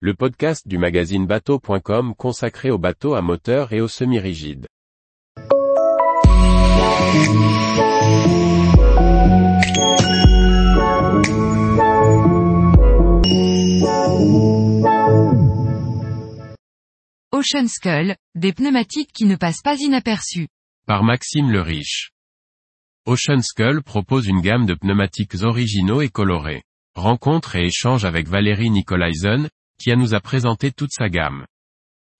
le podcast du magazine bateau.com consacré aux bateaux à moteur et aux semi-rigides. Ocean Skull, des pneumatiques qui ne passent pas inaperçus. Par Maxime le Riche. Ocean Skull propose une gamme de pneumatiques originaux et colorés. Rencontre et échange avec Valérie Nicolaisen, qui a nous a présenté toute sa gamme.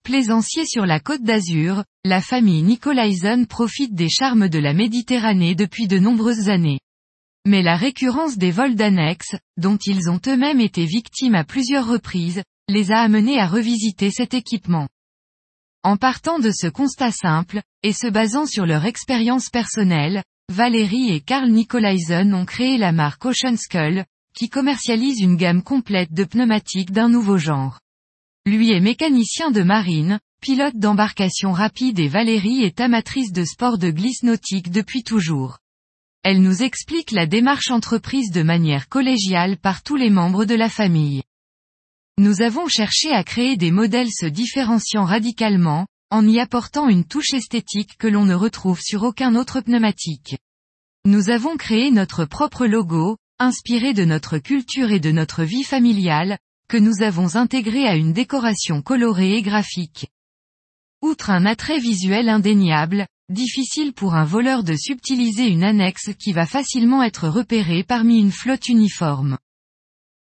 Plaisancier sur la côte d'Azur, la famille Nicolaisen profite des charmes de la Méditerranée depuis de nombreuses années. Mais la récurrence des vols d'annexes, dont ils ont eux-mêmes été victimes à plusieurs reprises, les a amenés à revisiter cet équipement. En partant de ce constat simple, et se basant sur leur expérience personnelle, Valérie et Karl Nicolaisen ont créé la marque Ocean Skull, qui commercialise une gamme complète de pneumatiques d'un nouveau genre. Lui est mécanicien de marine, pilote d'embarcation rapide et Valérie est amatrice de sport de glisse nautique depuis toujours. Elle nous explique la démarche entreprise de manière collégiale par tous les membres de la famille. Nous avons cherché à créer des modèles se différenciant radicalement, en y apportant une touche esthétique que l'on ne retrouve sur aucun autre pneumatique. Nous avons créé notre propre logo, inspiré de notre culture et de notre vie familiale, que nous avons intégré à une décoration colorée et graphique. Outre un attrait visuel indéniable, difficile pour un voleur de subtiliser une annexe qui va facilement être repérée parmi une flotte uniforme.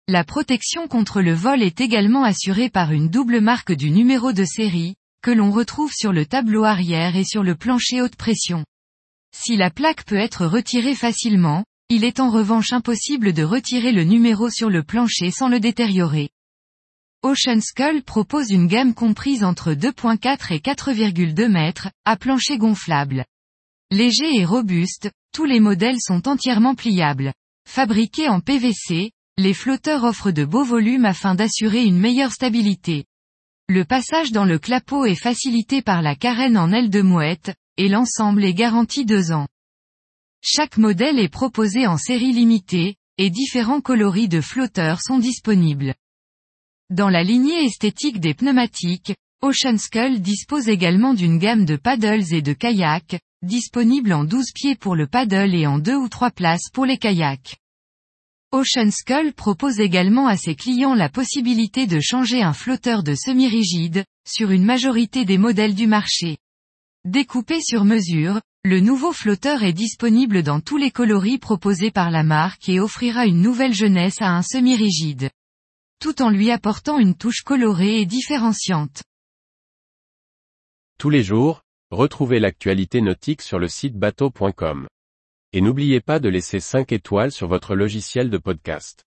La protection contre le vol est également assurée par une double marque du numéro de série, que l'on retrouve sur le tableau arrière et sur le plancher haute pression. Si la plaque peut être retirée facilement, il est en revanche impossible de retirer le numéro sur le plancher sans le détériorer. Ocean Skull propose une gamme comprise entre 2.4 et 4,2 mètres, à plancher gonflable. Léger et robuste, tous les modèles sont entièrement pliables. Fabriqués en PVC, les flotteurs offrent de beaux volumes afin d'assurer une meilleure stabilité. Le passage dans le clapot est facilité par la carène en aile de mouette, et l'ensemble est garanti deux ans. Chaque modèle est proposé en série limitée, et différents coloris de flotteurs sont disponibles. Dans la lignée esthétique des pneumatiques, Ocean Skull dispose également d'une gamme de paddles et de kayaks, disponibles en 12 pieds pour le paddle et en 2 ou 3 places pour les kayaks. Ocean Skull propose également à ses clients la possibilité de changer un flotteur de semi-rigide, sur une majorité des modèles du marché. Découpé sur mesure, le nouveau flotteur est disponible dans tous les coloris proposés par la marque et offrira une nouvelle jeunesse à un semi-rigide. Tout en lui apportant une touche colorée et différenciante. Tous les jours, retrouvez l'actualité nautique sur le site bateau.com. Et n'oubliez pas de laisser 5 étoiles sur votre logiciel de podcast.